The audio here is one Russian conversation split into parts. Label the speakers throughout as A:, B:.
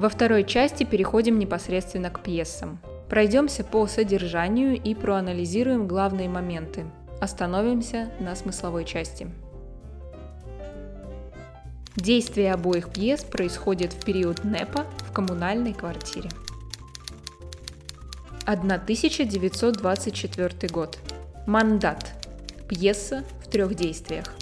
A: Во второй части переходим непосредственно к пьесам. Пройдемся по содержанию и проанализируем главные моменты. Остановимся на смысловой части. Действие обоих пьес происходит в период НЭПа в коммунальной квартире. 1924 год. Мандат. Пьеса в трех действиях.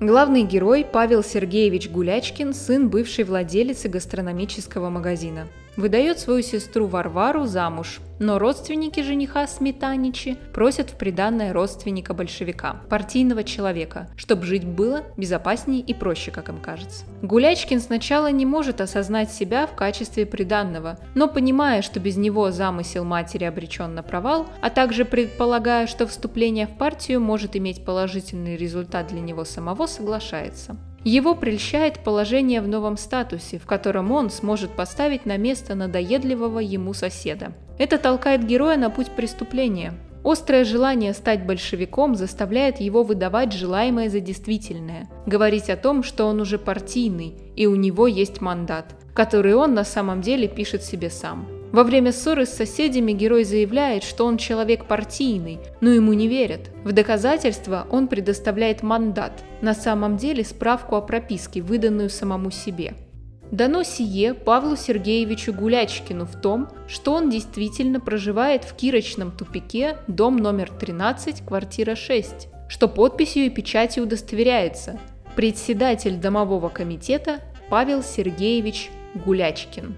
A: Главный герой Павел Сергеевич Гулячкин, сын бывшей владелицы гастрономического магазина – выдает свою сестру Варвару замуж, но родственники жениха Сметаничи просят в приданное родственника большевика, партийного человека, чтобы жить было безопаснее и проще, как им кажется. Гулячкин сначала не может осознать себя в качестве приданного, но понимая, что без него замысел матери обречен на провал, а также предполагая, что вступление в партию может иметь положительный результат для него самого, соглашается. Его прельщает положение в новом статусе, в котором он сможет поставить на место надоедливого ему соседа. Это толкает героя на путь преступления. Острое желание стать большевиком заставляет его выдавать желаемое за действительное, говорить о том, что он уже партийный и у него есть мандат, который он на самом деле пишет себе сам. Во время ссоры с соседями герой заявляет, что он человек партийный, но ему не верят. В доказательство он предоставляет мандат, на самом деле справку о прописке, выданную самому себе. Дано сие Павлу Сергеевичу Гулячкину в том, что он действительно проживает в Кирочном тупике, дом номер 13, квартира 6, что подписью и печатью удостоверяется председатель домового комитета Павел Сергеевич Гулячкин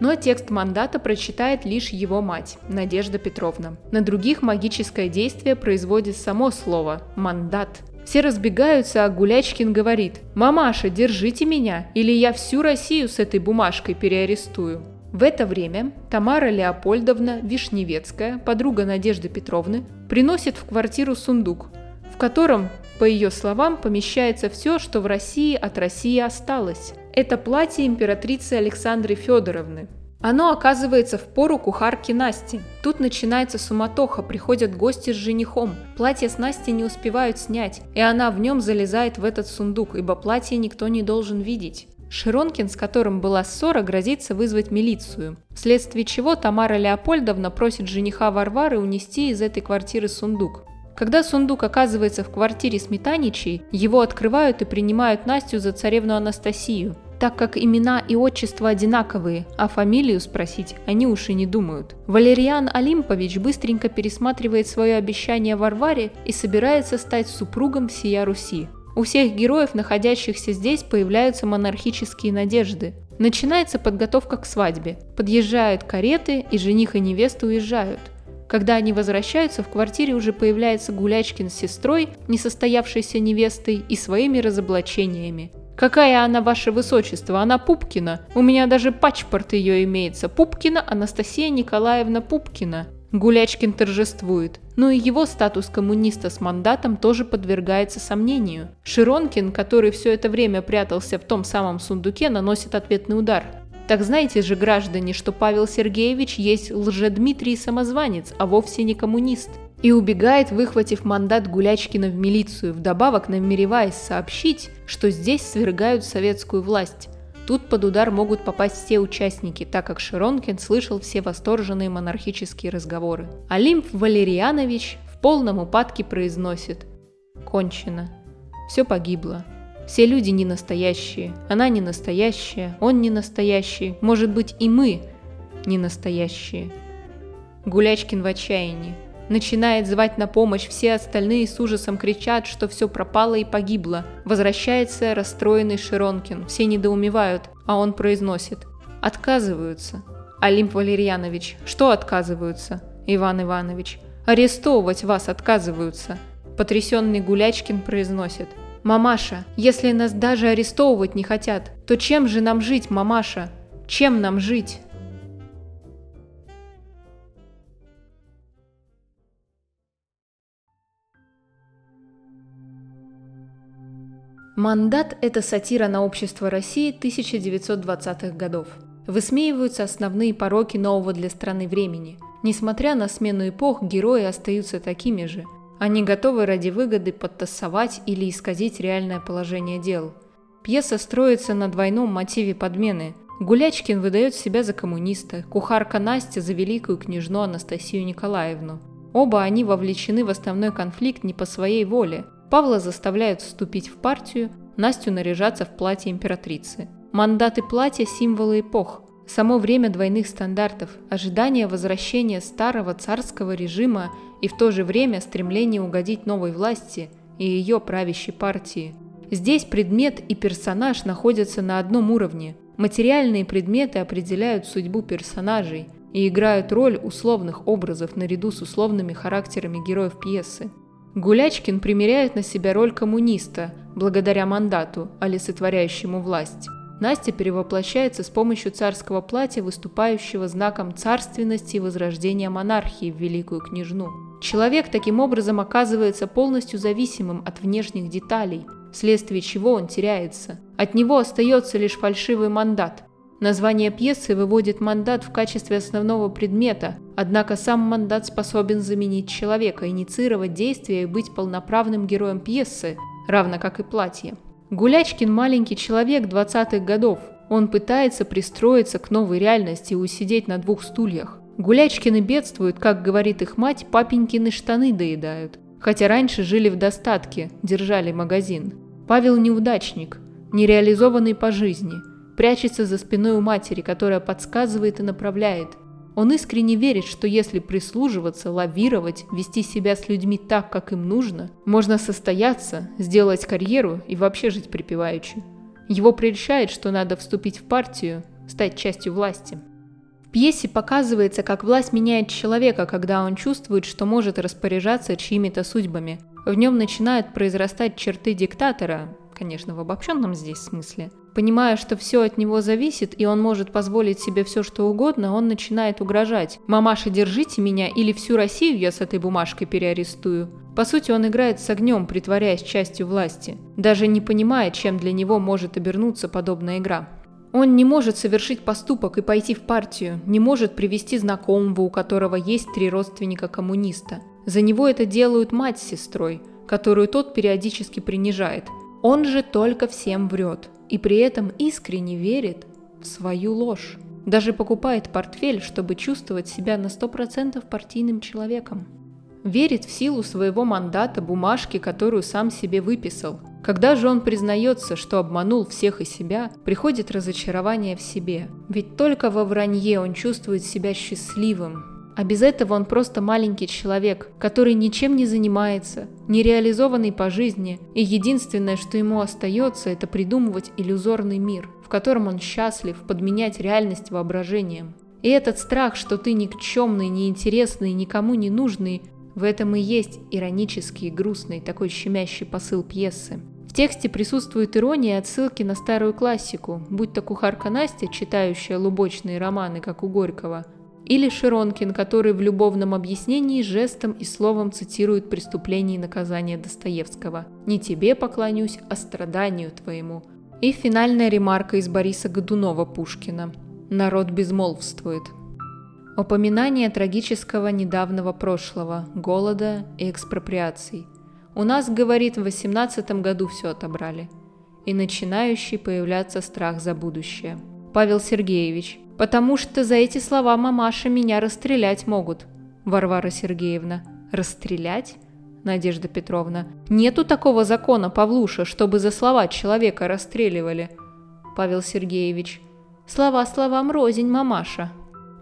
A: но текст мандата прочитает лишь его мать, Надежда Петровна. На других магическое действие производит само слово «мандат». Все разбегаются, а Гулячкин говорит «Мамаша, держите меня, или я всю Россию с этой бумажкой переарестую». В это время Тамара Леопольдовна Вишневецкая, подруга Надежды Петровны, приносит в квартиру сундук, в котором, по ее словам, помещается все, что в России от России осталось. Это платье императрицы Александры Федоровны. Оно оказывается в пору кухарки Насти. Тут начинается суматоха, приходят гости с женихом. Платье с Настей не успевают снять, и она в нем залезает в этот сундук, ибо платье никто не должен видеть. Широнкин, с которым была ссора, грозится вызвать милицию, вследствие чего Тамара Леопольдовна просит жениха Варвары унести из этой квартиры сундук. Когда сундук оказывается в квартире Сметаничей, его открывают и принимают Настю за царевну Анастасию, так как имена и отчество одинаковые, а фамилию спросить они уж и не думают. Валериан Олимпович быстренько пересматривает свое обещание Варваре и собирается стать супругом всея Руси. У всех героев, находящихся здесь, появляются монархические надежды. Начинается подготовка к свадьбе. Подъезжают кареты, и жених и невеста уезжают. Когда они возвращаются, в квартире уже появляется Гулячкин с сестрой, несостоявшейся невестой и своими разоблачениями. «Какая она, ваше высочество? Она Пупкина. У меня даже пачпорт ее имеется. Пупкина Анастасия Николаевна Пупкина». Гулячкин торжествует. Но и его статус коммуниста с мандатом тоже подвергается сомнению. Широнкин, который все это время прятался в том самом сундуке, наносит ответный удар – так знаете же, граждане, что Павел Сергеевич есть лжедмитрий самозванец, а вовсе не коммунист. И убегает, выхватив мандат Гулячкина в милицию, вдобавок намереваясь сообщить, что здесь свергают советскую власть. Тут под удар могут попасть все участники, так как Широнкин слышал все восторженные монархические разговоры. Олимп Валерьянович в полном упадке произносит «Кончено. Все погибло. Все люди не настоящие, она не настоящая, он не настоящий, может быть и мы не настоящие. Гулячкин в отчаянии. Начинает звать на помощь, все остальные с ужасом кричат, что все пропало и погибло. Возвращается расстроенный Широнкин, все недоумевают, а он произносит. Отказываются. Олимп Валерьянович, что отказываются? Иван Иванович, арестовывать вас отказываются. Потрясенный Гулячкин произносит. «Мамаша, если нас даже арестовывать не хотят, то чем же нам жить, мамаша? Чем нам жить?» Мандат – это сатира на общество России 1920-х годов. Высмеиваются основные пороки нового для страны времени. Несмотря на смену эпох, герои остаются такими же – они готовы ради выгоды подтасовать или исказить реальное положение дел. Пьеса строится на двойном мотиве подмены. Гулячкин выдает себя за коммуниста, кухарка Настя за великую княжну Анастасию Николаевну. Оба они вовлечены в основной конфликт не по своей воле. Павла заставляют вступить в партию, Настю наряжаться в платье императрицы. Мандаты платья – символы эпох. Само время двойных стандартов, ожидание возвращения старого царского режима и в то же время стремление угодить новой власти и ее правящей партии – Здесь предмет и персонаж находятся на одном уровне. Материальные предметы определяют судьбу персонажей и играют роль условных образов наряду с условными характерами героев пьесы. Гулячкин примеряет на себя роль коммуниста, благодаря мандату, олицетворяющему власть. Настя перевоплощается с помощью царского платья, выступающего знаком царственности и возрождения монархии в великую княжну. Человек таким образом оказывается полностью зависимым от внешних деталей – вследствие чего он теряется. От него остается лишь фальшивый мандат. Название пьесы выводит мандат в качестве основного предмета, однако сам мандат способен заменить человека, инициировать действия и быть полноправным героем пьесы, равно как и платье. Гулячкин маленький человек 20-х годов. Он пытается пристроиться к новой реальности и усидеть на двух стульях. Гулячкины бедствуют, как говорит их мать, папенькины штаны доедают. Хотя раньше жили в достатке, держали магазин. Павел неудачник, нереализованный по жизни, прячется за спиной у матери, которая подсказывает и направляет. Он искренне верит, что если прислуживаться, лавировать, вести себя с людьми так, как им нужно, можно состояться, сделать карьеру и вообще жить припеваючи. Его прельщает, что надо вступить в партию, стать частью власти. Пьесе показывается, как власть меняет человека, когда он чувствует, что может распоряжаться чьими-то судьбами. В нем начинают произрастать черты диктатора, конечно, в обобщенном здесь смысле. Понимая, что все от него зависит, и он может позволить себе все, что угодно, он начинает угрожать. «Мамаша, держите меня, или всю Россию я с этой бумажкой переарестую». По сути, он играет с огнем, притворяясь частью власти, даже не понимая, чем для него может обернуться подобная игра. Он не может совершить поступок и пойти в партию, не может привести знакомого, у которого есть три родственника коммуниста. За него это делают мать с сестрой, которую тот периодически принижает. Он же только всем врет и при этом искренне верит в свою ложь. Даже покупает портфель, чтобы чувствовать себя на 100% партийным человеком. Верит в силу своего мандата бумажки, которую сам себе выписал, когда же он признается, что обманул всех и себя, приходит разочарование в себе. Ведь только во вранье он чувствует себя счастливым. А без этого он просто маленький человек, который ничем не занимается, нереализованный по жизни, и единственное, что ему остается, это придумывать иллюзорный мир, в котором он счастлив, подменять реальность воображением. И этот страх, что ты никчемный, неинтересный, никому не нужный, в этом и есть иронический грустный, такой щемящий посыл пьесы. В тексте присутствует ирония и отсылки на старую классику, будь то кухарка Настя, читающая лубочные романы, как у Горького, или Широнкин, который в любовном объяснении жестом и словом цитирует преступление и наказание Достоевского «Не тебе поклонюсь, а страданию твоему». И финальная ремарка из Бориса Годунова Пушкина «Народ безмолвствует». Упоминание трагического недавнего прошлого, голода и экспроприаций. У нас, говорит, в 18 году все отобрали. И начинающий появляться страх за будущее. Павел Сергеевич, потому что за эти слова мамаша меня расстрелять могут. Варвара Сергеевна, расстрелять? Надежда Петровна, нету такого закона, Павлуша, чтобы за слова человека расстреливали. Павел Сергеевич, слова словам рознь, мамаша.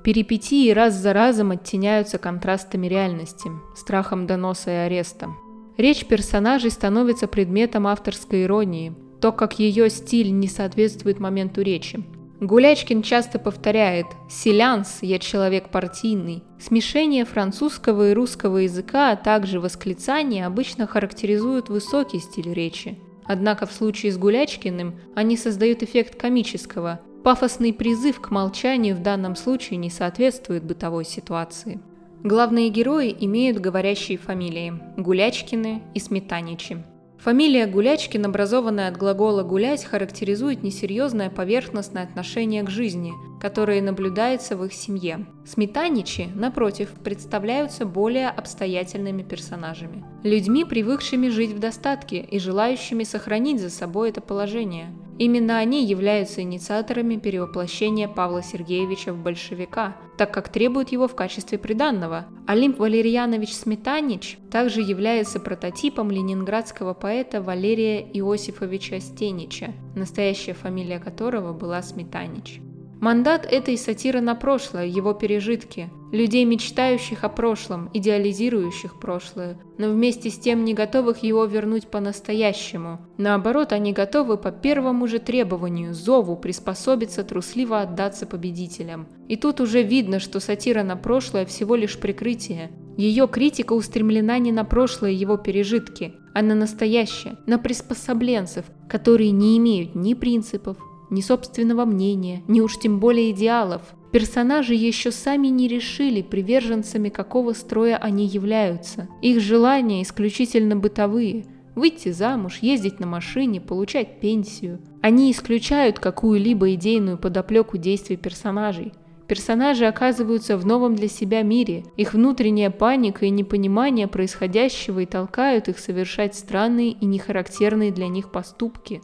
A: Перипетии раз за разом оттеняются контрастами реальности, страхом доноса и ареста. Речь персонажей становится предметом авторской иронии, то, как ее стиль не соответствует моменту речи. Гулячкин часто повторяет «селянс, я человек партийный». Смешение французского и русского языка, а также восклицания обычно характеризуют высокий стиль речи. Однако в случае с Гулячкиным они создают эффект комического, Пафосный призыв к молчанию в данном случае не соответствует бытовой ситуации. Главные герои имеют говорящие фамилии – Гулячкины и Сметаничи. Фамилия Гулячкин, образованная от глагола «гулять», характеризует несерьезное поверхностное отношение к жизни, которое наблюдается в их семье. Сметаничи, напротив, представляются более обстоятельными персонажами. Людьми, привыкшими жить в достатке и желающими сохранить за собой это положение – Именно они являются инициаторами перевоплощения Павла Сергеевича в большевика, так как требуют его в качестве приданного. Олимп Валерьянович Сметанич также является прототипом ленинградского поэта Валерия Иосифовича Стенича, настоящая фамилия которого была Сметанич. Мандат – это и сатира на прошлое, его пережитки, людей, мечтающих о прошлом, идеализирующих прошлое, но вместе с тем не готовых его вернуть по-настоящему. Наоборот, они готовы по первому же требованию, зову, приспособиться, трусливо отдаться победителям. И тут уже видно, что сатира на прошлое всего лишь прикрытие. Ее критика устремлена не на прошлое его пережитки, а на настоящее, на приспособленцев, которые не имеют ни принципов, ни собственного мнения, ни уж тем более идеалов. Персонажи еще сами не решили, приверженцами какого строя они являются. Их желания исключительно бытовые – выйти замуж, ездить на машине, получать пенсию. Они исключают какую-либо идейную подоплеку действий персонажей. Персонажи оказываются в новом для себя мире, их внутренняя паника и непонимание происходящего и толкают их совершать странные и нехарактерные для них поступки.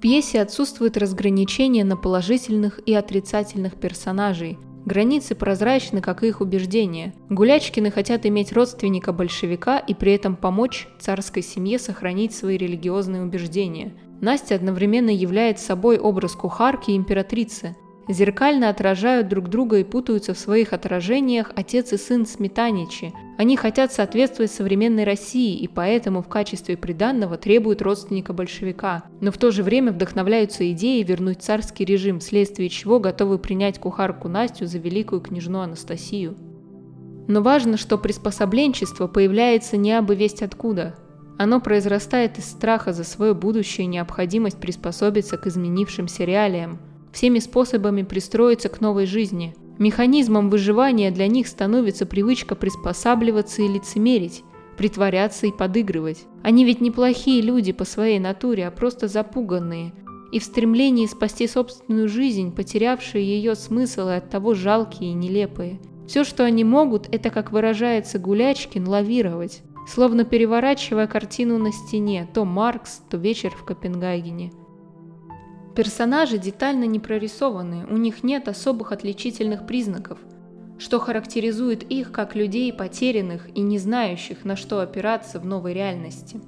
A: Пьесе отсутствует разграничение на положительных и отрицательных персонажей. Границы прозрачны, как и их убеждения. Гулячкины хотят иметь родственника-большевика и при этом помочь царской семье сохранить свои религиозные убеждения. Настя одновременно является собой образ кухарки и императрицы, Зеркально отражают друг друга и путаются в своих отражениях отец и сын Сметаничи. Они хотят соответствовать современной России и поэтому в качестве приданного требуют родственника большевика, но в то же время вдохновляются идеей вернуть царский режим, вследствие чего готовы принять кухарку Настю за великую княжну Анастасию. Но важно, что приспособленчество появляется не абы весть откуда. Оно произрастает из страха за свое будущее и необходимость приспособиться к изменившимся реалиям – всеми способами пристроиться к новой жизни. Механизмом выживания для них становится привычка приспосабливаться и лицемерить, притворяться и подыгрывать. Они ведь неплохие люди по своей натуре, а просто запуганные, и в стремлении спасти собственную жизнь, потерявшие ее смысл и оттого жалкие и нелепые. Все, что они могут, это, как выражается Гулячкин, лавировать, словно переворачивая картину на стене, то Маркс, то вечер в Копенгагене. Персонажи детально не прорисованы, у них нет особых отличительных признаков, что характеризует их как людей потерянных и не знающих, на что опираться в новой реальности.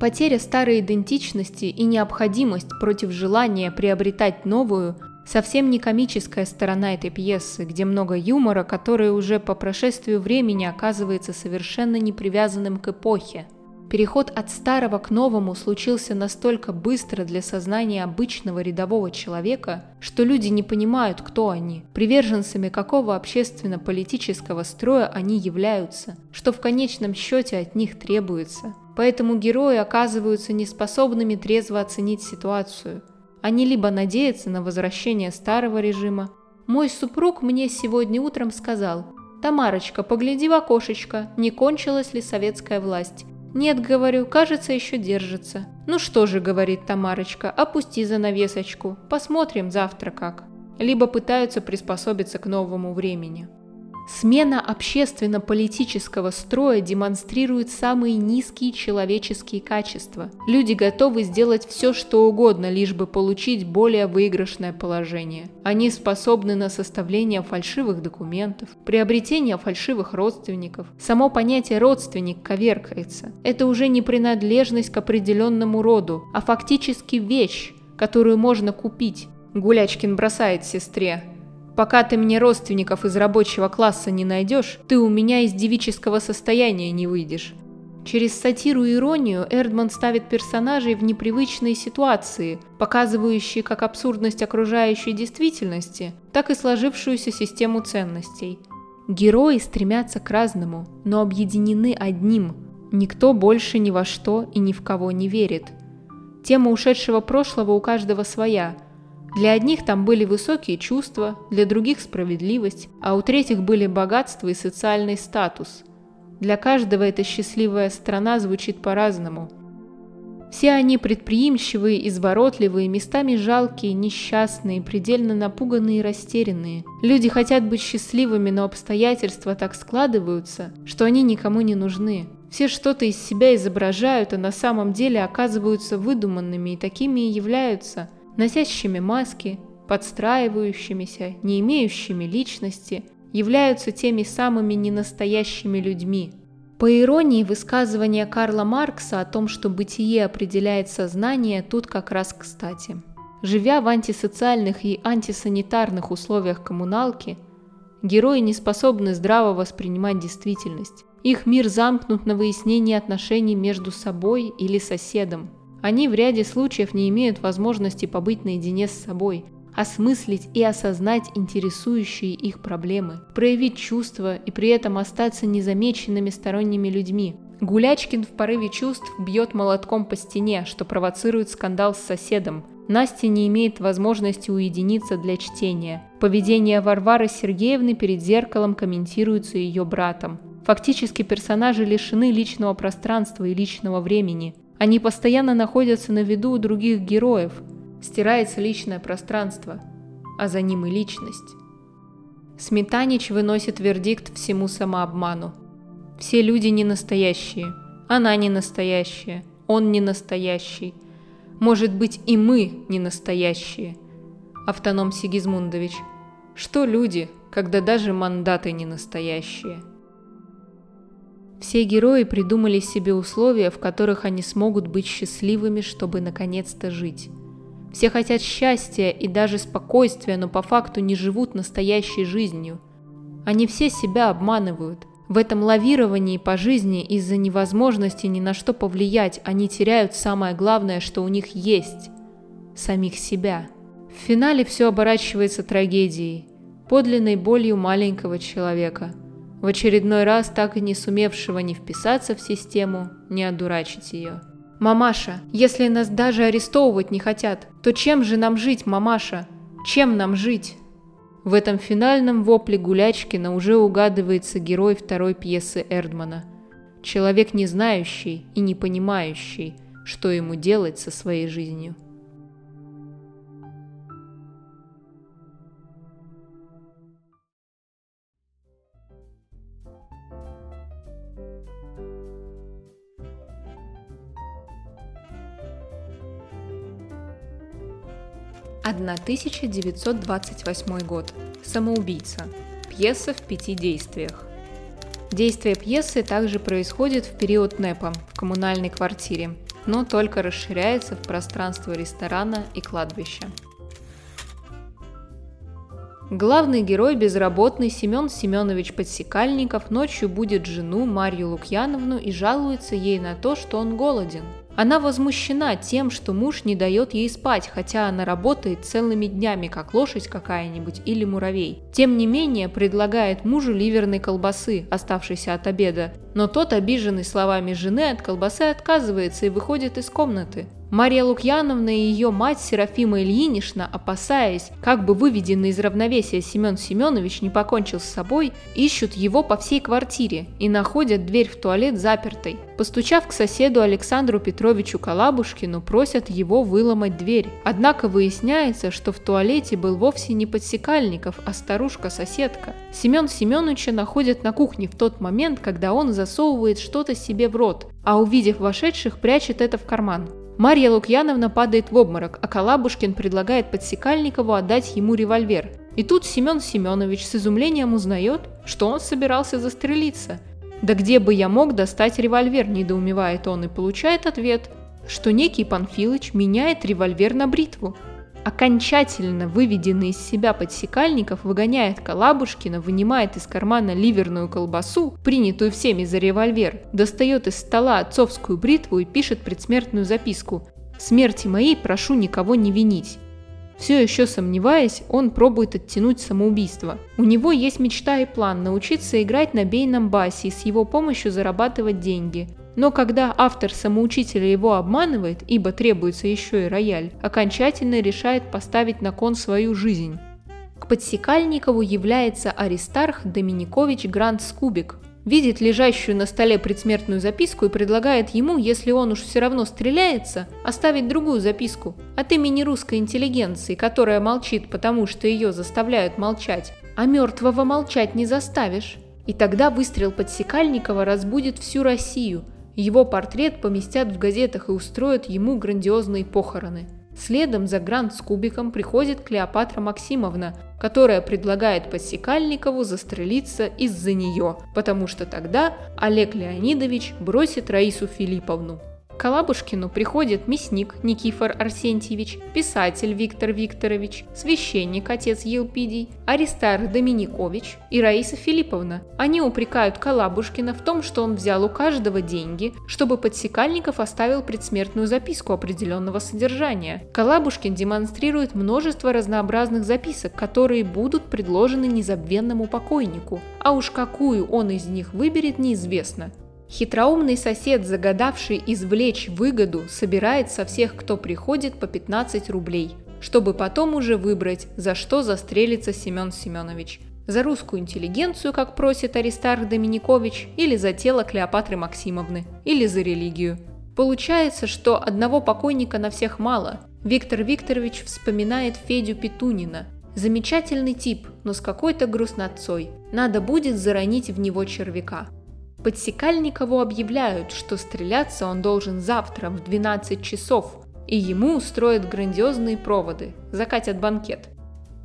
A: Потеря старой идентичности и необходимость против желания приобретать новую – совсем не комическая сторона этой пьесы, где много юмора, который уже по прошествию времени оказывается совершенно не привязанным к эпохе – Переход от старого к новому случился настолько быстро для сознания обычного рядового человека, что люди не понимают, кто они, приверженцами какого общественно-политического строя они являются, что в конечном счете от них требуется. Поэтому герои оказываются неспособными трезво оценить ситуацию. Они либо надеются на возвращение старого режима. Мой супруг мне сегодня утром сказал, «Тамарочка, погляди в окошечко, не кончилась ли советская власть?» «Нет, — говорю, — кажется, еще держится». «Ну что же, — говорит Тамарочка, — опусти занавесочку, посмотрим завтра как». Либо пытаются приспособиться к новому времени. Смена общественно-политического строя демонстрирует самые низкие человеческие качества. Люди готовы сделать все, что угодно, лишь бы получить более выигрышное положение. Они способны на составление фальшивых документов, приобретение фальшивых родственников. Само понятие «родственник» коверкается. Это уже не принадлежность к определенному роду, а фактически вещь, которую можно купить. Гулячкин бросает сестре. Пока ты мне родственников из рабочего класса не найдешь, ты у меня из девического состояния не выйдешь. Через сатиру и иронию Эрдман ставит персонажей в непривычные ситуации, показывающие как абсурдность окружающей действительности, так и сложившуюся систему ценностей. Герои стремятся к разному, но объединены одним – никто больше ни во что и ни в кого не верит. Тема ушедшего прошлого у каждого своя – для одних там были высокие чувства, для других справедливость, а у третьих были богатство и социальный статус. Для каждого эта счастливая страна звучит по-разному. Все они предприимчивые, изворотливые, местами жалкие, несчастные, предельно напуганные и растерянные. Люди хотят быть счастливыми, но обстоятельства так складываются, что они никому не нужны. Все что-то из себя изображают, а на самом деле оказываются выдуманными и такими и являются – носящими маски, подстраивающимися, не имеющими личности, являются теми самыми ненастоящими людьми. По иронии, высказывание Карла Маркса о том, что бытие определяет сознание, тут как раз кстати. Живя в антисоциальных и антисанитарных условиях коммуналки, герои не способны здраво воспринимать действительность. Их мир замкнут на выяснение отношений между собой или соседом. Они в ряде случаев не имеют возможности побыть наедине с собой, осмыслить и осознать интересующие их проблемы, проявить чувства и при этом остаться незамеченными сторонними людьми. Гулячкин в порыве чувств бьет молотком по стене, что провоцирует скандал с соседом. Настя не имеет возможности уединиться для чтения. Поведение Варвары Сергеевны перед зеркалом комментируется ее братом. Фактически персонажи лишены личного пространства и личного времени. Они постоянно находятся на виду у других героев, стирается личное пространство, а за ним и личность. Сметанич выносит вердикт всему самообману. Все люди не настоящие, она не настоящая, он не настоящий. Может быть и мы не настоящие. Автоном Сигизмундович. Что люди, когда даже мандаты не настоящие? Все герои придумали себе условия, в которых они смогут быть счастливыми, чтобы наконец-то жить. Все хотят счастья и даже спокойствия, но по факту не живут настоящей жизнью. Они все себя обманывают. В этом лавировании по жизни из-за невозможности ни на что повлиять они теряют самое главное, что у них есть – самих себя. В финале все оборачивается трагедией, подлинной болью маленького человека, в очередной раз так и не сумевшего ни вписаться в систему, ни одурачить ее. «Мамаша, если нас даже арестовывать не хотят, то чем же нам жить, мамаша? Чем нам жить?» В этом финальном вопле Гулячкина уже угадывается герой второй пьесы Эрдмана. Человек не знающий и не понимающий, что ему делать со своей жизнью. 1928 год. Самоубийца. Пьеса в пяти действиях. Действие пьесы также происходит в период НЭПа в коммунальной квартире, но только расширяется в пространство ресторана и кладбища. Главный герой безработный Семен Семенович Подсекальников ночью будет жену Марью Лукьяновну и жалуется ей на то, что он голоден – она возмущена тем, что муж не дает ей спать, хотя она работает целыми днями, как лошадь какая-нибудь или муравей. Тем не менее, предлагает мужу ливерной колбасы, оставшейся от обеда, но тот, обиженный словами жены, от колбасы отказывается и выходит из комнаты. Мария Лукьяновна и ее мать Серафима Ильинична, опасаясь, как бы выведенный из равновесия Семен Семенович не покончил с собой, ищут его по всей квартире и находят дверь в туалет запертой. Постучав к соседу Александру Петровичу Калабушкину, просят его выломать дверь. Однако выясняется, что в туалете был вовсе не подсекальников, а старушка-соседка. Семен Семеновича находят на кухне в тот момент, когда он засовывает что-то себе в рот, а увидев вошедших, прячет это в карман. Марья Лукьяновна падает в обморок, а Калабушкин предлагает Подсекальникову отдать ему револьвер. И тут Семен Семенович с изумлением узнает, что он собирался застрелиться. «Да где бы я мог достать револьвер?» – недоумевает он и получает ответ, что некий Панфилыч меняет револьвер на бритву – окончательно выведенный из себя подсекальников, выгоняет Калабушкина, вынимает из кармана ливерную колбасу, принятую всеми за револьвер, достает из стола отцовскую бритву и пишет предсмертную записку «Смерти моей прошу никого не винить». Все еще сомневаясь, он пробует оттянуть самоубийство. У него есть мечта и план научиться играть на бейном басе и с его помощью зарабатывать деньги. Но когда автор самоучителя его обманывает, ибо требуется еще и рояль, окончательно решает поставить на кон свою жизнь. К подсекальникову является Аристарх Доминикович Грант Скубик, видит лежащую на столе предсмертную записку и предлагает ему, если он уж все равно стреляется, оставить другую записку от имени русской интеллигенции, которая молчит, потому что ее заставляют молчать, а мертвого молчать не заставишь. И тогда выстрел подсекальникова разбудит всю Россию – его портрет поместят в газетах и устроят ему грандиозные похороны. Следом за Грант с кубиком приходит Клеопатра Максимовна, которая предлагает Подсекальникову застрелиться из-за нее, потому что тогда Олег Леонидович бросит Раису Филипповну. К Калабушкину приходит мясник Никифор Арсентьевич, писатель Виктор Викторович, священник отец Елпидий, Аристарх Доминикович и Раиса Филипповна. Они упрекают Калабушкина в том, что он взял у каждого деньги, чтобы Подсекальников оставил предсмертную записку определенного содержания. Калабушкин демонстрирует множество разнообразных записок, которые будут предложены незабвенному покойнику, а уж какую он из них выберет неизвестно. Хитроумный сосед, загадавший извлечь выгоду, собирает со всех, кто приходит, по 15 рублей, чтобы потом уже выбрать, за что застрелится Семен Семенович. За русскую интеллигенцию, как просит Аристарх Доминикович, или за тело Клеопатры Максимовны, или за религию. Получается, что одного покойника на всех мало. Виктор Викторович вспоминает Федю Петунина. Замечательный тип, но с какой-то грустнотцой. Надо будет заронить в него червяка. Подсекальникову объявляют, что стреляться он должен завтра в 12 часов, и ему устроят грандиозные проводы, закатят банкет.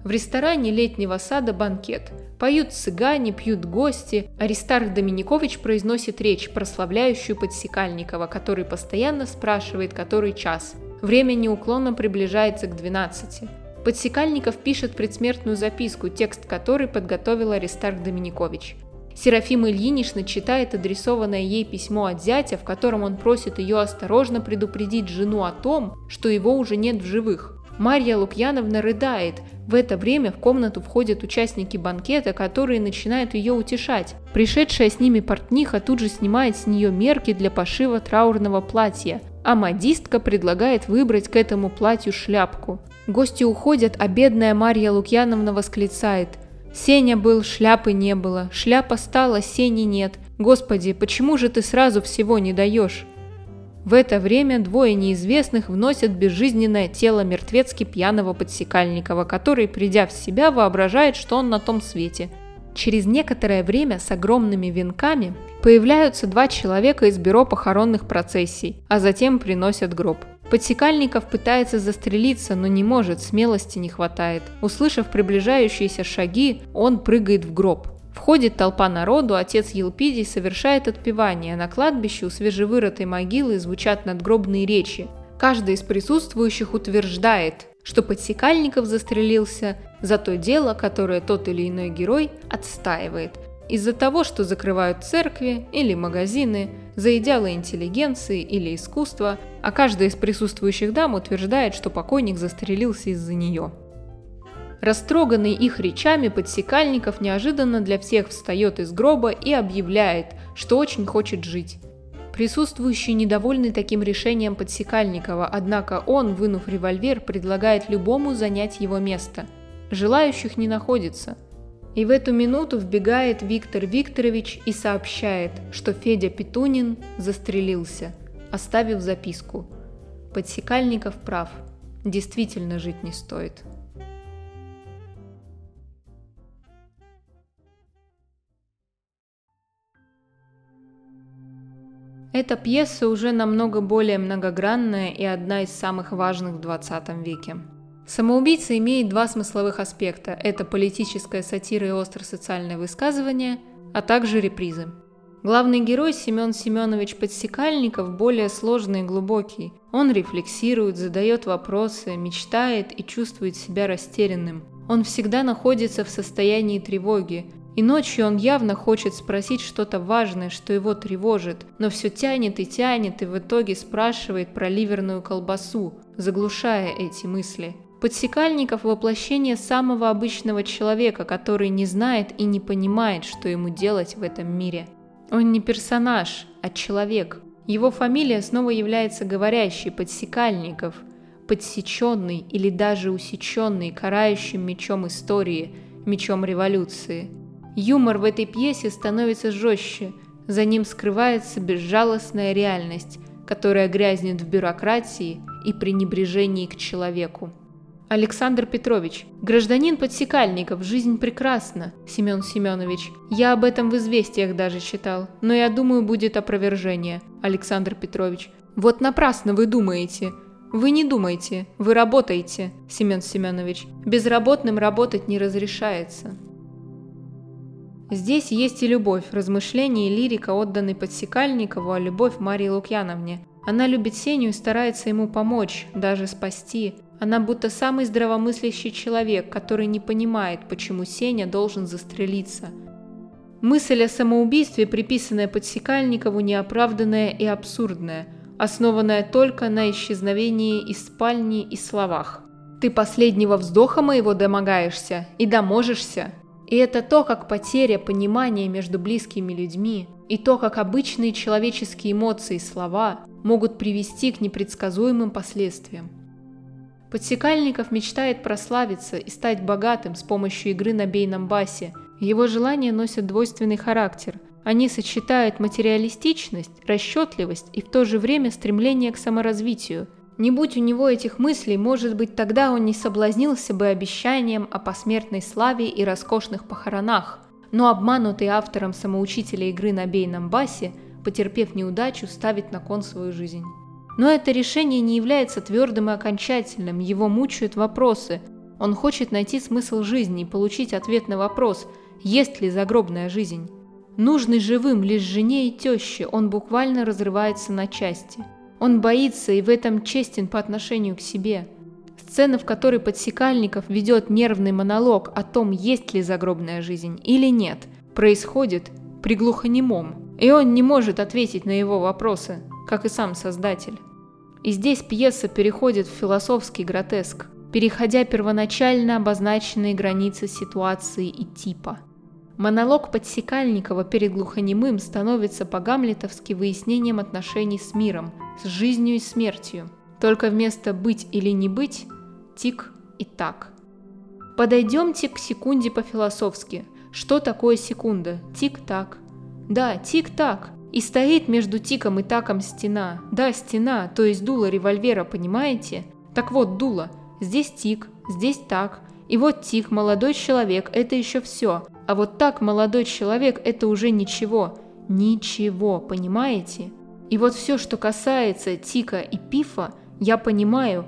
A: В ресторане летнего сада банкет. Поют цыгане, пьют гости. Аристарх Доминикович произносит речь, прославляющую Подсекальникова, который постоянно спрашивает, который час. Время неуклонно приближается к 12. Подсекальников пишет предсмертную записку, текст которой подготовил Аристарх Доминикович. Серафима Ильинична читает адресованное ей письмо от зятя, в котором он просит ее осторожно предупредить жену о том, что его уже нет в живых. Марья Лукьяновна рыдает. В это время в комнату входят участники банкета, которые начинают ее утешать. Пришедшая с ними портниха тут же снимает с нее мерки для пошива траурного платья, а модистка предлагает выбрать к этому платью шляпку. Гости уходят, а бедная Марья Лукьяновна восклицает – Сеня был, шляпы не было, шляпа стала, сени нет. Господи, почему же ты сразу всего не даешь? В это время двое неизвестных вносят безжизненное тело мертвецки пьяного подсекальникова, который, придя в себя, воображает, что он на том свете. Через некоторое время с огромными венками появляются два человека из бюро похоронных процессий, а затем приносят гроб. Подсекальников пытается застрелиться, но не может, смелости не хватает. Услышав приближающиеся шаги, он прыгает в гроб. Входит толпа народу, отец Елпидий совершает отпевание. На кладбище у свежевырытой могилы звучат надгробные речи. Каждый из присутствующих утверждает, что Подсекальников застрелился за то дело, которое тот или иной герой отстаивает. Из-за того, что закрывают церкви или магазины, за идеалы интеллигенции или искусства, а каждая из присутствующих дам утверждает, что покойник застрелился из-за нее. Растроганный их речами, подсекальников неожиданно для всех встает из гроба и объявляет, что очень хочет жить. Присутствующие недовольны таким решением Подсекальникова, однако он, вынув револьвер, предлагает любому занять его место. Желающих не находится – и в эту минуту вбегает Виктор Викторович и сообщает, что Федя Петунин застрелился, оставив записку. Подсекальников прав. Действительно жить не стоит. Эта пьеса уже намного более многогранная и одна из самых важных в 20 веке. Самоубийца имеет два смысловых аспекта – это политическая сатира и остро-социальное высказывание, а также репризы. Главный герой Семен Семенович Подсекальников более сложный и глубокий. Он рефлексирует, задает вопросы, мечтает и чувствует себя растерянным. Он всегда находится в состоянии тревоги, и ночью он явно хочет спросить что-то важное, что его тревожит, но все тянет и тянет и в итоге спрашивает про ливерную колбасу, заглушая эти мысли. Подсекальников – воплощение самого обычного человека, который не знает и не понимает, что ему делать в этом мире. Он не персонаж, а человек. Его фамилия снова является говорящей Подсекальников, подсеченный или даже усеченный карающим мечом истории, мечом революции. Юмор в этой пьесе становится жестче, за ним скрывается безжалостная реальность, которая грязнет в бюрократии и пренебрежении к человеку. Александр Петрович, гражданин подсекальников, жизнь прекрасна, Семен Семенович. Я об этом в известиях даже читал, но я думаю, будет опровержение, Александр Петрович. Вот напрасно вы думаете. Вы не думайте, вы работаете, Семен Семенович. Безработным работать не разрешается. Здесь есть и любовь, размышления и лирика, отданной Подсекальникову, а любовь Марии Лукьяновне. Она любит Сеню и старается ему помочь, даже спасти. Она будто самый здравомыслящий человек, который не понимает, почему Сеня должен застрелиться. Мысль о самоубийстве, приписанная Подсекальникову, неоправданная и абсурдная, основанная только на исчезновении из спальни и словах. «Ты последнего вздоха моего домогаешься и доможешься», и это то, как потеря понимания между близкими людьми и то, как обычные человеческие эмоции и слова могут привести к непредсказуемым последствиям. Подсекальников мечтает прославиться и стать богатым с помощью игры на бейном басе. Его желания носят двойственный характер. Они сочетают материалистичность, расчетливость и в то же время стремление к саморазвитию. Не будь у него этих мыслей, может быть, тогда он не соблазнился бы обещанием о посмертной славе и роскошных похоронах. Но обманутый автором самоучителя игры на бейном басе, потерпев неудачу, ставит на кон свою жизнь. Но это решение не является твердым и окончательным, его мучают вопросы. Он хочет найти смысл жизни и получить ответ на вопрос, есть ли загробная жизнь. Нужный живым лишь жене и теще, он буквально разрывается на части. Он боится и в этом честен по отношению к себе. Сцена, в которой Подсекальников ведет нервный монолог о том, есть ли загробная жизнь или нет, происходит при глухонемом, и он не может ответить на его вопросы как и сам создатель. И здесь пьеса переходит в философский гротеск, переходя первоначально обозначенные границы ситуации и типа. Монолог Подсекальникова перед глухонемым становится по-гамлетовски выяснением отношений с миром, с жизнью и смертью. Только вместо «быть» или «не быть» – «тик» и «так». Подойдемте к секунде по-философски. Что такое секунда? Тик-так. Да, тик-так. И стоит между тиком и таком стена. Да, стена, то есть дуло револьвера, понимаете? Так вот, дуло. Здесь тик, здесь так. И вот тик, молодой человек, это еще все. А вот так, молодой человек, это уже ничего. Ничего, понимаете? И вот все, что касается тика и пифа, я понимаю,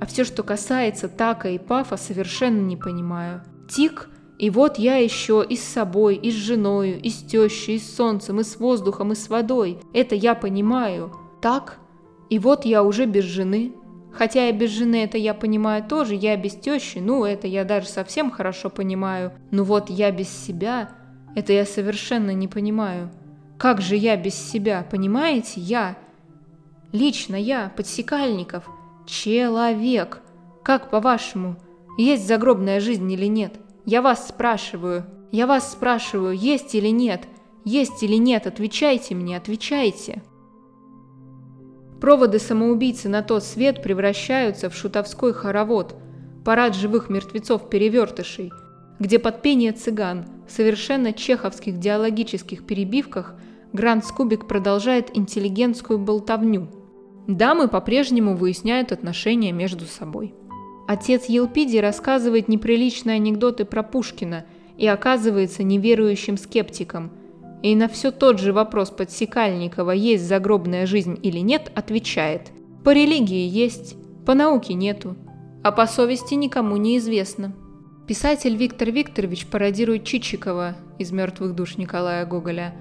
A: а все, что касается така и пафа, совершенно не понимаю. Тик и вот я еще и с собой, и с женою, и с тещей, и с солнцем, и с воздухом, и с водой. Это я понимаю. Так? И вот я уже без жены. Хотя и без жены это я понимаю тоже, я без тещи, ну это я даже совсем хорошо понимаю. Но вот я без себя, это я совершенно не понимаю. Как же я без себя, понимаете? Я. Лично я, подсекальников. Человек. Как по-вашему, есть загробная жизнь или нет? Я вас спрашиваю, я вас спрашиваю, есть или нет? Есть или нет? Отвечайте мне, отвечайте. Проводы самоубийцы на тот свет превращаются в шутовской хоровод, парад живых мертвецов-перевертышей, где под пение цыган в совершенно чеховских диалогических перебивках Гранд Скубик продолжает интеллигентскую болтовню. Дамы по-прежнему выясняют отношения между собой. Отец Елпидий рассказывает неприличные анекдоты про Пушкина и оказывается неверующим скептиком. И на все тот же вопрос Подсекальникова, есть загробная жизнь или нет, отвечает. По религии есть, по науке нету, а по совести никому не известно. Писатель Виктор Викторович пародирует Чичикова из «Мертвых душ» Николая Гоголя.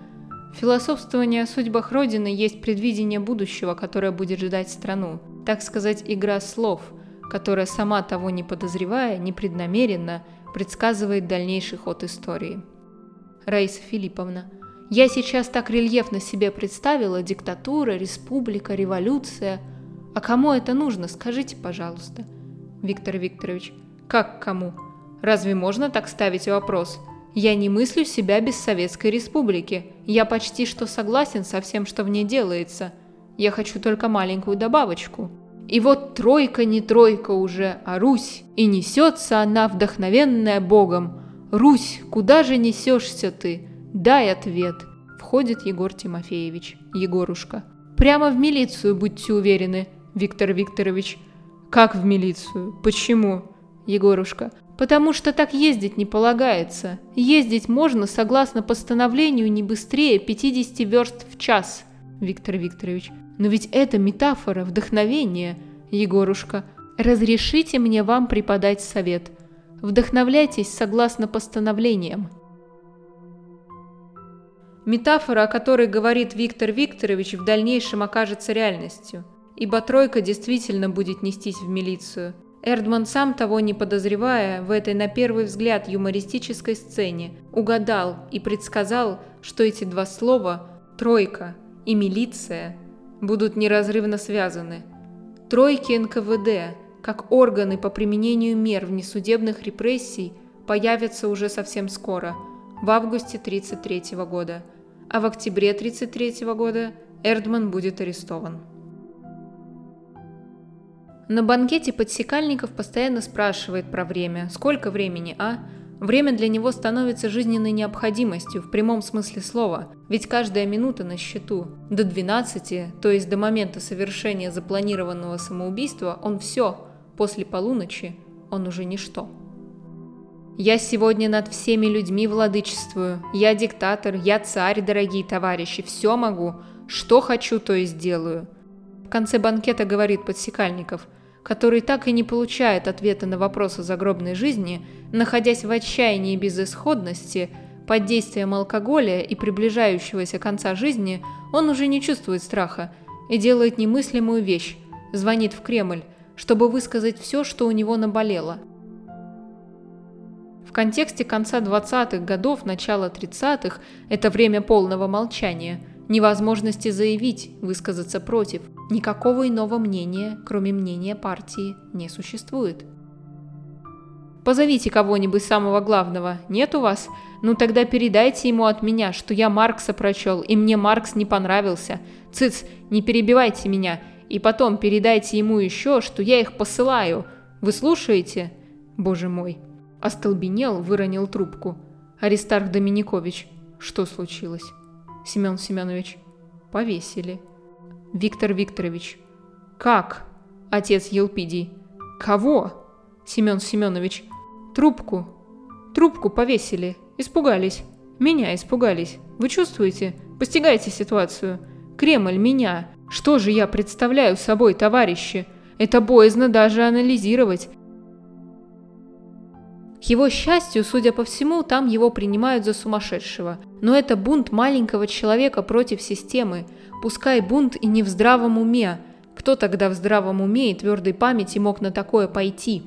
A: Философствование о судьбах Родины есть предвидение будущего, которое будет ждать страну. Так сказать, игра слов – которая сама того не подозревая, непреднамеренно предсказывает дальнейший ход истории. Раиса Филипповна, я сейчас так рельефно себе представила диктатура, республика, революция. А кому это нужно, скажите, пожалуйста. Виктор Викторович, как кому? Разве можно так ставить вопрос? Я не мыслю себя без Советской Республики. Я почти что согласен со всем, что в ней делается. Я хочу только маленькую добавочку – и вот тройка не тройка уже, а Русь, и несется она, вдохновенная Богом. Русь, куда же несешься ты? Дай ответ. Входит Егор Тимофеевич, Егорушка. Прямо в милицию, будьте уверены, Виктор Викторович. Как в милицию? Почему? Егорушка. Потому что так ездить не полагается. Ездить можно, согласно постановлению, не быстрее 50 верст в час. Виктор Викторович. Но ведь это метафора, вдохновение. Егорушка, разрешите мне вам преподать совет. Вдохновляйтесь согласно постановлениям. Метафора, о которой говорит Виктор Викторович, в дальнейшем окажется реальностью, ибо тройка действительно будет нестись в милицию. Эрдман, сам того не подозревая, в этой на первый взгляд юмористической сцене угадал и предсказал, что эти два слова «тройка» и «милиция» будут неразрывно связаны. Тройки НКВД, как органы по применению мер внесудебных репрессий, появятся уже совсем скоро, в августе 1933 года – а в октябре 1933 года Эрдман будет арестован. На банкете подсекальников постоянно спрашивает про время. Сколько времени, а? Время для него становится жизненной необходимостью в прямом смысле слова, ведь каждая минута на счету. До 12, то есть до момента совершения запланированного самоубийства, он все, после полуночи он уже ничто. Я сегодня над всеми людьми владычествую. Я диктатор, я царь, дорогие товарищи, все могу. Что хочу, то и сделаю. В конце банкета говорит подсекальников, который так и не получает ответа на вопросы загробной жизни, находясь в отчаянии и безысходности, под действием алкоголя и приближающегося конца жизни, он уже не чувствует страха и делает немыслимую вещь – звонит в Кремль, чтобы высказать все, что у него наболело – в контексте конца 20-х годов, начала 30-х – это время полного молчания, невозможности заявить, высказаться против. Никакого иного мнения, кроме мнения партии, не существует. Позовите кого-нибудь самого главного. Нет у вас? Ну тогда передайте ему от меня, что я Маркса прочел, и мне Маркс не понравился. Цыц, не перебивайте меня. И потом передайте ему еще, что я их посылаю. Вы слушаете? Боже мой. Остолбенел, выронил трубку. Аристарх Доминикович. Что случилось? Семен Семенович. Повесили. Виктор Викторович. Как? Отец Елпидий. Кого? Семен Семенович. Трубку. Трубку повесили. Испугались. Меня испугались. Вы чувствуете? Постигайте ситуацию. Кремль меня. Что же я представляю собой, товарищи? Это боязно даже анализировать. К его счастью, судя по всему, там его принимают за сумасшедшего. Но это бунт маленького человека против системы, пускай бунт и не в здравом уме. Кто тогда в здравом уме и твердой памяти мог на такое пойти?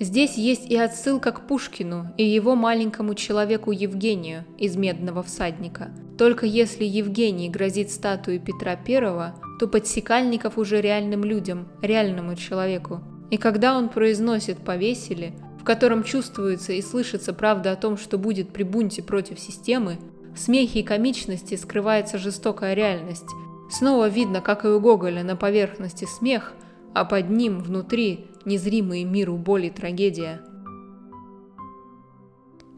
A: Здесь есть и отсылка к Пушкину и его маленькому человеку Евгению из «Медного всадника». Только если Евгений грозит статуей Петра I, то подсекальников уже реальным людям, реальному человеку. И когда он произносит «повесили», котором чувствуется и слышится правда о том, что будет при бунте против системы, в смехе и комичности скрывается жестокая реальность. Снова видно, как и у Гоголя, на поверхности смех, а под ним, внутри, незримые миру боль и трагедия.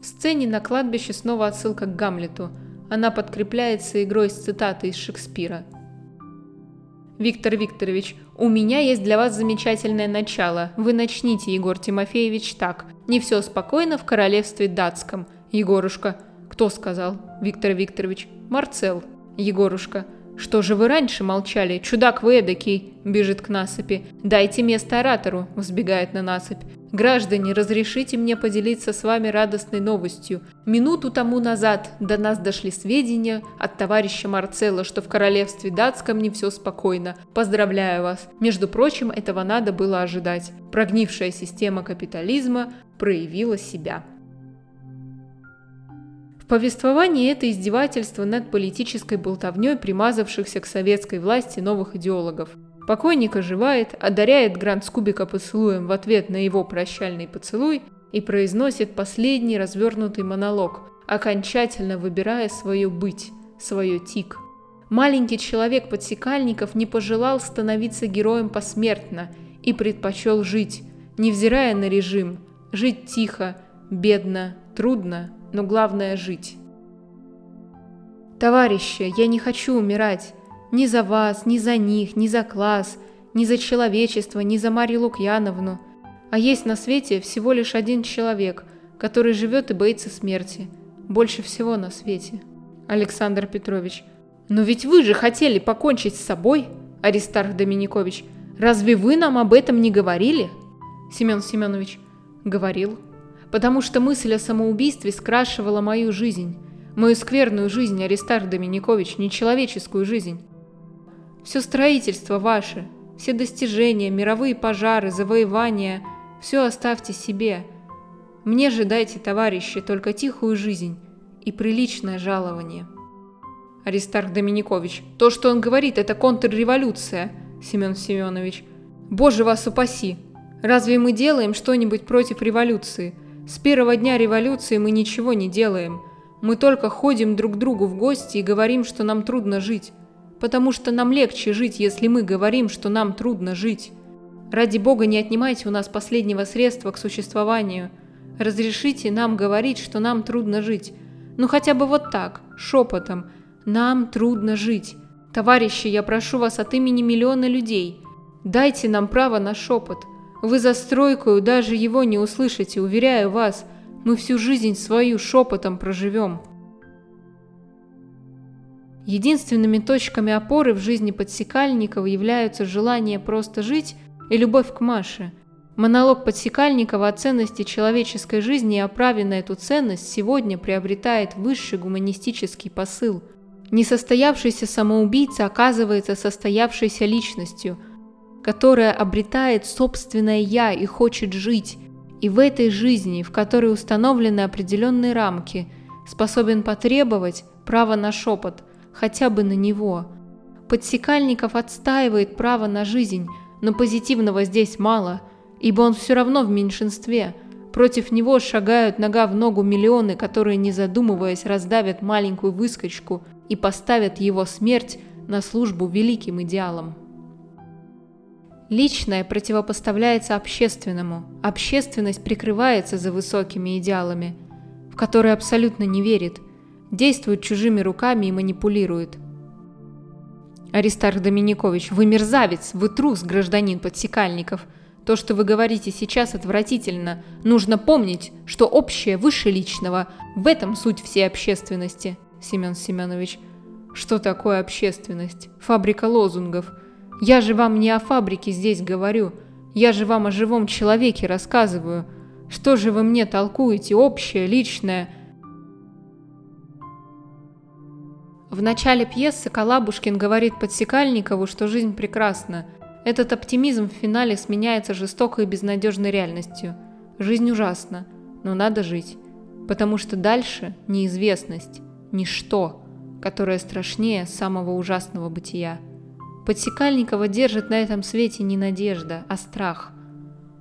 A: В сцене на кладбище снова отсылка к Гамлету. Она подкрепляется игрой с цитатой из Шекспира – Виктор Викторович, у меня есть для вас замечательное начало. Вы начните, Егор Тимофеевич, так. Не все спокойно в королевстве датском. Егорушка. Кто сказал? Виктор Викторович. Марцел. Егорушка. «Что же вы раньше молчали? Чудак вы эдакий!» – бежит к насыпи. «Дайте место оратору!» – взбегает на насыпь. «Граждане, разрешите мне поделиться с вами радостной новостью. Минуту тому назад до нас дошли сведения от товарища Марцелла, что в королевстве датском не все спокойно. Поздравляю вас! Между прочим, этого надо было ожидать. Прогнившая система капитализма проявила себя» повествовании это издевательство над политической болтовней примазавшихся к советской власти новых идеологов. Покойник оживает, одаряет Гранд Скубика поцелуем в ответ на его прощальный поцелуй и произносит последний развернутый монолог, окончательно выбирая свое быть, свое тик. Маленький человек подсекальников не пожелал становиться героем посмертно и предпочел жить, невзирая на режим, жить тихо, бедно, трудно, но главное – жить. Товарищи, я не хочу умирать. Ни за вас, ни за них, ни за класс, ни за человечество, ни за Марию Лукьяновну. А есть на свете всего лишь один человек, который живет и боится смерти. Больше всего на свете. Александр Петрович. Но ведь вы же хотели покончить с собой, Аристарх Доминикович. Разве вы нам об этом не говорили? Семен Семенович говорил. Потому что мысль о самоубийстве скрашивала мою жизнь. Мою скверную жизнь, Аристарх Доминикович, нечеловеческую жизнь. Все строительство ваше, все достижения, мировые пожары, завоевания, все оставьте себе. Мне же дайте, товарищи, только тихую жизнь и приличное жалование. Аристарх Доминикович, то, что он говорит, это контрреволюция, Семен Семенович. Боже вас упаси! Разве мы делаем что-нибудь против революции? С первого дня революции мы ничего не делаем. Мы только ходим друг к другу в гости и говорим, что нам трудно жить. Потому что нам легче жить, если мы говорим, что нам трудно жить. Ради Бога не отнимайте у нас последнего средства к существованию. Разрешите нам говорить, что нам трудно жить. Ну хотя бы вот так, шепотом. Нам трудно жить. Товарищи, я прошу вас от имени миллиона людей. Дайте нам право на шепот. Вы за стройкою даже его не услышите, уверяю вас. Мы всю жизнь свою шепотом проживем. Единственными точками опоры в жизни подсекальников являются желание просто жить и любовь к Маше. Монолог подсекальникова о ценности человеческой жизни и о праве на эту ценность сегодня приобретает высший гуманистический посыл. Несостоявшийся самоубийца оказывается состоявшейся личностью – которая обретает собственное «я» и хочет жить, и в этой жизни, в которой установлены определенные рамки, способен потребовать право на шепот, хотя бы на него. Подсекальников отстаивает право на жизнь, но позитивного здесь мало, ибо он все равно в меньшинстве. Против него шагают нога в ногу миллионы, которые, не задумываясь, раздавят маленькую выскочку и поставят его смерть на службу великим идеалам. Личное противопоставляется общественному, общественность прикрывается за высокими идеалами, в которые абсолютно не верит, действует чужими руками и манипулирует. Аристарх Доминикович, вы мерзавец, вы трус, гражданин подсекальников. То, что вы говорите сейчас, отвратительно. Нужно помнить, что общее выше личного. В этом суть всей общественности. Семен Семенович. Что такое общественность? Фабрика лозунгов – я же вам не о фабрике здесь говорю, я же вам о живом человеке рассказываю. Что же вы мне толкуете, общее, личное?» В начале пьесы Калабушкин говорит Подсекальникову, что жизнь прекрасна. Этот оптимизм в финале сменяется жестокой и безнадежной реальностью. Жизнь ужасна, но надо жить. Потому что дальше неизвестность, ничто, которое страшнее самого ужасного бытия. Подсекальникова держит на этом свете не надежда, а страх.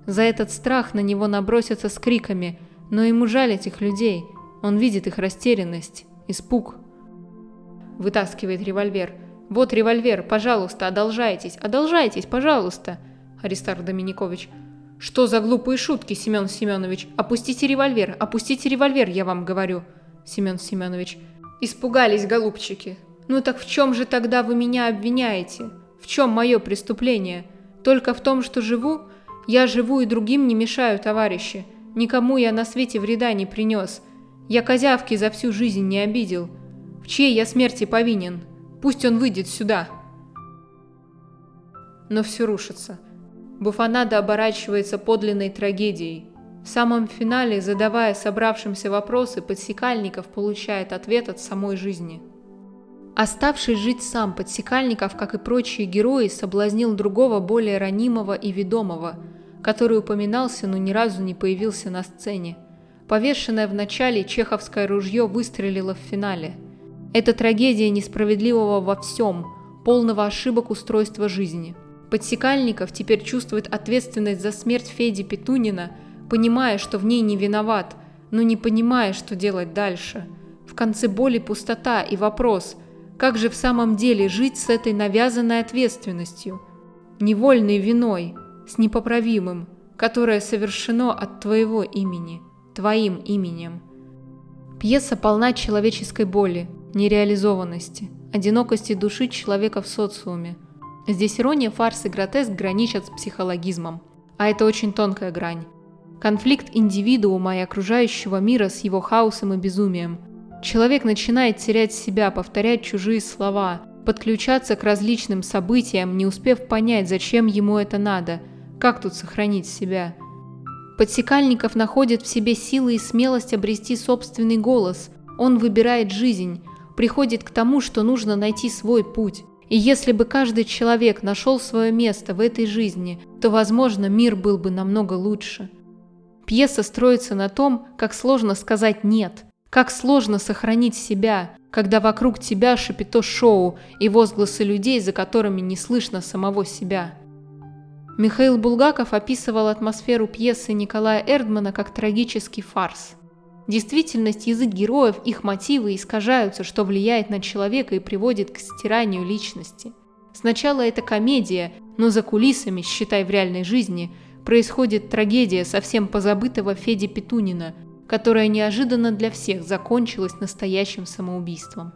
A: За этот страх на него набросятся с криками, но ему жаль этих людей. Он видит их растерянность, испуг. Вытаскивает револьвер. «Вот револьвер, пожалуйста, одолжайтесь, одолжайтесь, пожалуйста!» Аристарх Доминикович. «Что за глупые шутки, Семен Семенович? Опустите револьвер, опустите револьвер, я вам говорю!» Семен Семенович. «Испугались, голубчики, ну так в чем же тогда вы меня обвиняете? В чем мое преступление? Только в том, что живу? Я живу и другим не мешаю, товарищи. Никому я на свете вреда не принес. Я козявки за всю жизнь не обидел. В чьей я смерти повинен? Пусть он выйдет сюда. Но все рушится. Буфанада оборачивается подлинной трагедией. В самом финале, задавая собравшимся вопросы, подсекальников получает ответ от самой жизни. Оставший жить сам Подсекальников, как и прочие герои, соблазнил другого, более ранимого и ведомого, который упоминался, но ни разу не появился на сцене. Повешенное в начале чеховское ружье выстрелило в финале. Это трагедия несправедливого во всем, полного ошибок устройства жизни. Подсекальников теперь чувствует ответственность за смерть Феди Петунина, понимая, что в ней не виноват, но не понимая, что делать дальше. В конце боли пустота и вопрос – как же в самом деле жить с этой навязанной ответственностью, невольной виной, с непоправимым, которое совершено от твоего имени, твоим именем? Пьеса полна человеческой боли, нереализованности, одинокости души человека в социуме. Здесь ирония, фарс и гротеск граничат с психологизмом, а это очень тонкая грань. Конфликт индивидуума и окружающего мира с его хаосом и безумием – Человек начинает терять себя, повторять чужие слова, подключаться к различным событиям, не успев понять, зачем ему это надо, как тут сохранить себя. Подсекальников находит в себе силы и смелость обрести собственный голос. Он выбирает жизнь, приходит к тому, что нужно найти свой путь. И если бы каждый человек нашел свое место в этой жизни, то, возможно, мир был бы намного лучше. Пьеса строится на том, как сложно сказать «нет», как сложно сохранить себя, когда вокруг тебя шипито шоу и возгласы людей, за которыми не слышно самого себя. Михаил Булгаков описывал атмосферу пьесы Николая Эрдмана как трагический фарс. Действительность, язык героев, их мотивы искажаются, что влияет на человека и приводит к стиранию личности. Сначала это комедия, но за кулисами, считай в реальной жизни, происходит трагедия совсем позабытого Феди Петунина, которая неожиданно для всех закончилась настоящим самоубийством.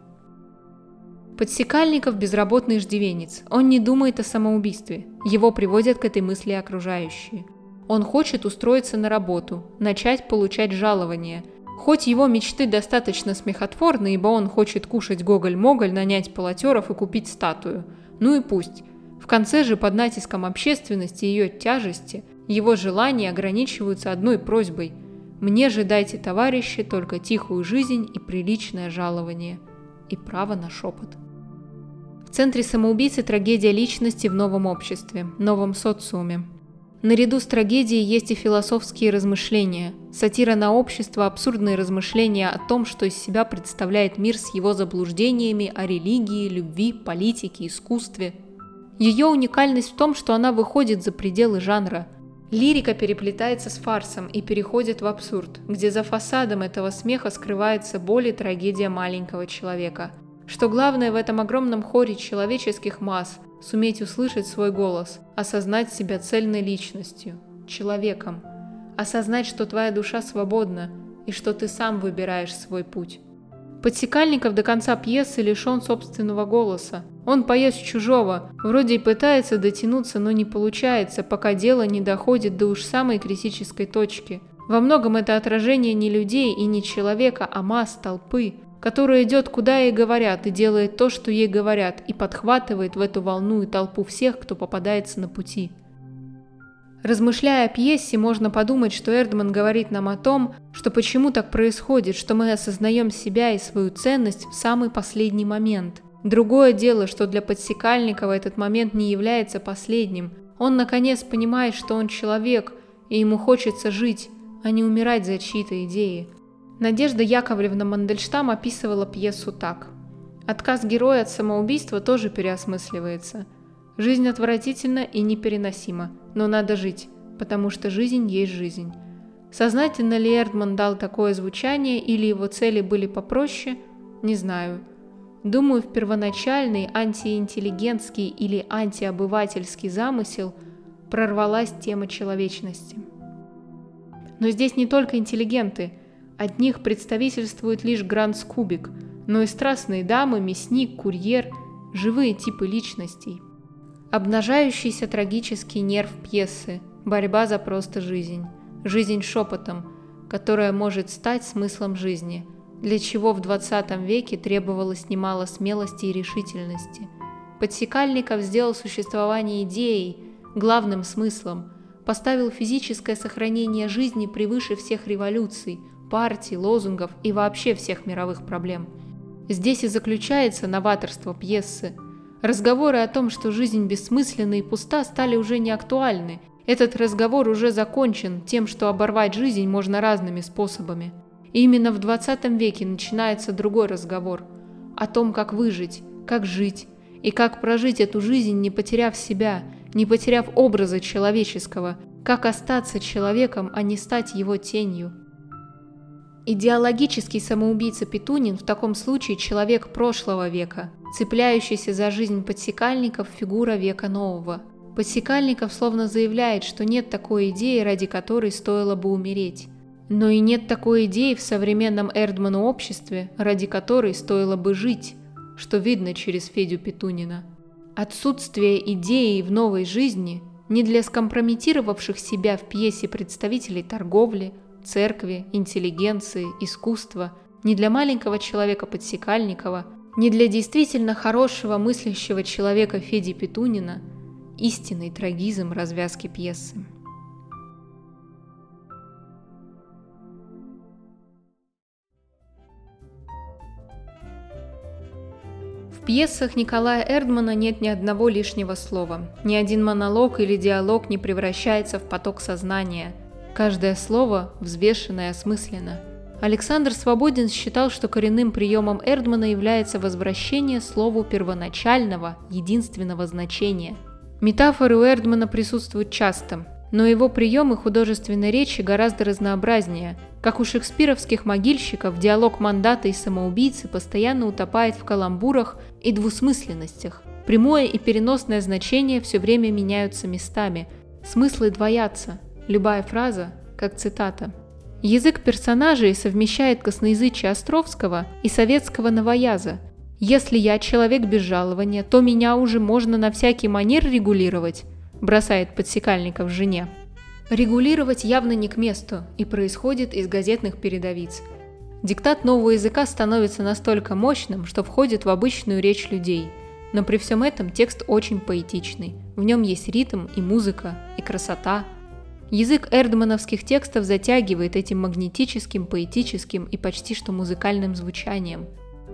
A: Подсекальников – безработный иждивенец. Он не думает о самоубийстве. Его приводят к этой мысли окружающие. Он хочет устроиться на работу, начать получать жалование. Хоть его мечты достаточно смехотворны, ибо он хочет кушать гоголь-моголь, нанять полотеров и купить статую. Ну и пусть. В конце же под натиском общественности и ее тяжести его желания ограничиваются одной просьбой – «Мне же дайте, товарищи, только тихую жизнь и приличное жалование» и право на шепот. В центре самоубийцы трагедия личности в новом обществе, новом социуме. Наряду с трагедией есть и философские размышления, сатира на общество, абсурдные размышления о том, что из себя представляет мир с его заблуждениями о религии, любви, политике, искусстве. Ее уникальность в том, что она выходит за пределы жанра. Лирика переплетается с фарсом и переходит в абсурд, где за фасадом этого смеха скрывается боль и трагедия маленького человека – что главное в этом огромном хоре человеческих масс – суметь услышать свой голос, осознать себя цельной личностью, человеком, осознать, что твоя душа свободна и что ты сам выбираешь свой путь. Подсекальников до конца пьесы лишен собственного голоса. Он поет с чужого, вроде и пытается дотянуться, но не получается, пока дело не доходит до уж самой критической точки. Во многом это отражение не людей и не человека, а масс, толпы – которая идет куда ей говорят и делает то, что ей говорят, и подхватывает в эту волну и толпу всех, кто попадается на пути. Размышляя о пьесе, можно подумать, что Эрдман говорит нам о том, что почему так происходит, что мы осознаем себя и свою ценность в самый последний момент. Другое дело, что для Подсекальникова этот момент не является последним. Он наконец понимает, что он человек, и ему хочется жить, а не умирать за чьи-то идеи. Надежда Яковлевна Мандельштам описывала пьесу так. Отказ героя от самоубийства тоже переосмысливается. Жизнь отвратительна и непереносима, но надо жить, потому что жизнь есть жизнь. Сознательно ли Эрдман дал такое звучание или его цели были попроще, не знаю. Думаю, в первоначальный антиинтеллигентский или антиобывательский замысел прорвалась тема человечности. Но здесь не только интеллигенты – от них представительствует лишь Гранц Кубик, но и страстные дамы, мясник, курьер – живые типы личностей. Обнажающийся трагический нерв пьесы, борьба за просто жизнь, жизнь шепотом, которая может стать смыслом жизни, для чего в 20 веке требовалось немало смелости и решительности. Подсекальников сделал существование идеей, главным смыслом, поставил физическое сохранение жизни превыше всех революций – партий, лозунгов и вообще всех мировых проблем. Здесь и заключается новаторство пьесы. Разговоры о том, что жизнь бессмысленна и пуста, стали уже не актуальны. Этот разговор уже закончен тем, что оборвать жизнь можно разными способами. И именно в 20 веке начинается другой разговор о том, как выжить, как жить и как прожить эту жизнь, не потеряв себя, не потеряв образа человеческого, как остаться человеком, а не стать его тенью. Идеологический самоубийца Петунин в таком случае человек прошлого века, цепляющийся за жизнь подсекальников фигура века нового. Подсекальников словно заявляет, что нет такой идеи, ради которой стоило бы умереть. Но и нет такой идеи в современном Эрдману обществе, ради которой стоило бы жить, что видно через Федю Петунина. Отсутствие идеи в новой жизни не для скомпрометировавших себя в пьесе представителей торговли – церкви, интеллигенции, искусства, не для маленького человека Подсекальникова, Не для действительно хорошего мыслящего человека Феди Петунина истинный трагизм развязки пьесы. В пьесах Николая Эрдмана нет ни одного лишнего слова. Ни один монолог или диалог не превращается в поток сознания. Каждое слово взвешено и осмысленно. Александр Свободин считал, что коренным приемом Эрдмана является возвращение слову первоначального, единственного значения. Метафоры у Эрдмана присутствуют часто, но его приемы художественной речи гораздо разнообразнее. Как у шекспировских могильщиков, диалог мандата и самоубийцы постоянно утопает в каламбурах и двусмысленностях. Прямое и переносное значение все время меняются местами. Смыслы двоятся. Любая фраза – как цитата. Язык персонажей совмещает косноязычие Островского и советского новояза. «Если я человек без жалования, то меня уже можно на всякий манер регулировать», бросает подсекальников жене. Регулировать явно не к месту и происходит из газетных передовиц. Диктат нового языка становится настолько мощным, что входит в обычную речь людей. Но при всем этом текст очень поэтичный. В нем есть ритм и музыка, и красота. Язык эрдмановских текстов затягивает этим магнетическим, поэтическим и почти что музыкальным звучанием.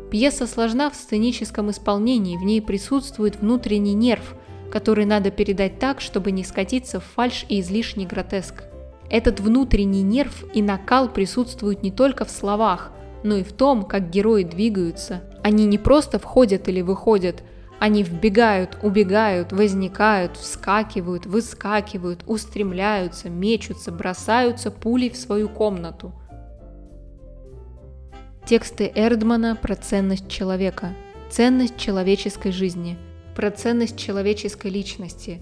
A: Пьеса сложна в сценическом исполнении, в ней присутствует внутренний нерв – который надо передать так, чтобы не скатиться в фальш и излишний гротеск. Этот внутренний нерв и накал присутствуют не только в словах, но и в том, как герои двигаются. Они не просто входят или выходят, они вбегают, убегают, возникают, вскакивают, выскакивают, устремляются, мечутся, бросаются пулей в свою комнату. Тексты Эрдмана про ценность человека, ценность человеческой жизни – про ценность человеческой личности.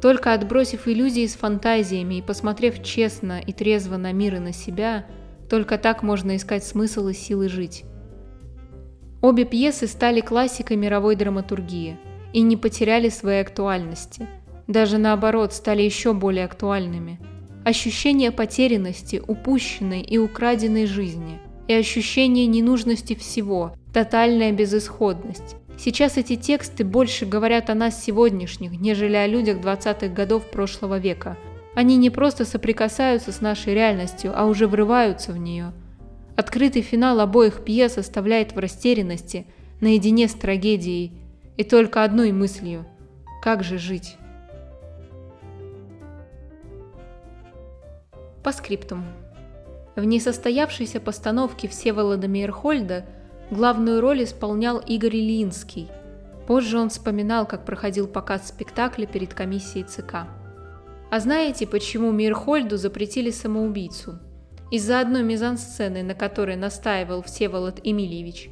A: Только отбросив иллюзии с фантазиями и посмотрев честно и трезво на мир и на себя, только так можно искать смысл и силы жить. Обе пьесы стали классикой мировой драматургии и не потеряли своей актуальности. Даже наоборот, стали еще более актуальными. Ощущение потерянности, упущенной и украденной жизни и ощущение ненужности всего, тотальная безысходность, Сейчас эти тексты больше говорят о нас сегодняшних, нежели о людях 20-х годов прошлого века. Они не просто соприкасаются с нашей реальностью, а уже врываются в нее. Открытый финал обоих пьес оставляет в растерянности, наедине с трагедией, и только одной мыслью – как же жить? По скриптум. В несостоявшейся постановке Всеволода Мейерхольда – Главную роль исполнял Игорь Ильинский. Позже он вспоминал, как проходил показ спектакля перед комиссией ЦК. А знаете, почему Мирхольду запретили самоубийцу? Из-за одной мизансцены, на которой настаивал Всеволод Эмильевич.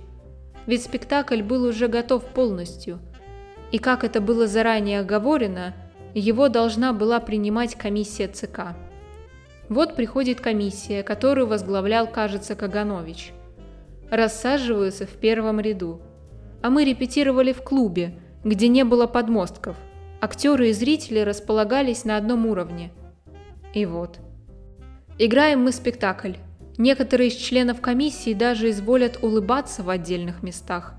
A: Ведь спектакль был уже готов полностью. И как это было заранее оговорено, его должна была принимать комиссия ЦК. Вот приходит комиссия, которую возглавлял, кажется, Каганович – рассаживаются в первом ряду. А мы репетировали в клубе, где не было подмостков. Актеры и зрители располагались на одном уровне. И вот. Играем мы спектакль. Некоторые из членов комиссии даже изволят улыбаться в отдельных местах.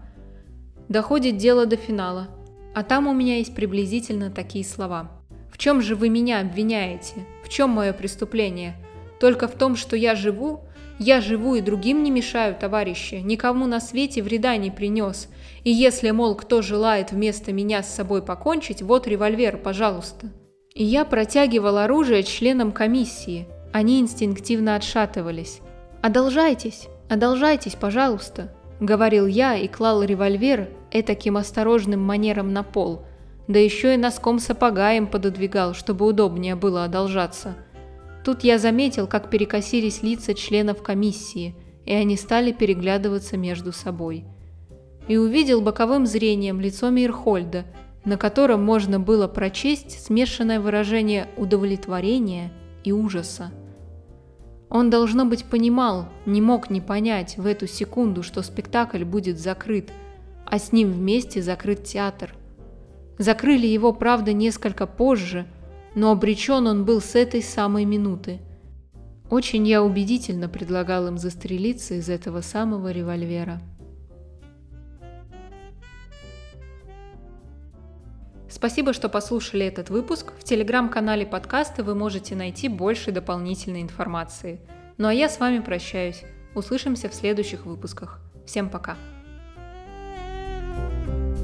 A: Доходит дело до финала. А там у меня есть приблизительно такие слова. В чем же вы меня обвиняете? В чем мое преступление? Только в том, что я живу, я живу и другим не мешаю, товарищи, никому на свете вреда не принес. И если, мол, кто желает вместо меня с собой покончить, вот револьвер, пожалуйста. И я протягивал оружие членам комиссии. Они инстинктивно отшатывались. «Одолжайтесь, одолжайтесь, пожалуйста», — говорил я и клал револьвер этаким осторожным манером на пол, да еще и носком сапога им пододвигал, чтобы удобнее было одолжаться. Тут я заметил, как перекосились лица членов комиссии, и они стали переглядываться между собой. И увидел боковым зрением лицо Мирхольда, на котором можно было прочесть смешанное выражение удовлетворения и ужаса. Он, должно быть, понимал, не мог не понять в эту секунду, что спектакль будет закрыт, а с ним вместе закрыт театр. Закрыли его, правда, несколько позже – но обречен он был с этой самой минуты. Очень я убедительно предлагал им застрелиться из этого самого револьвера. Спасибо, что послушали этот выпуск. В телеграм-канале подкаста вы можете найти больше дополнительной информации. Ну а я с вами прощаюсь. Услышимся в следующих выпусках. Всем пока! thank you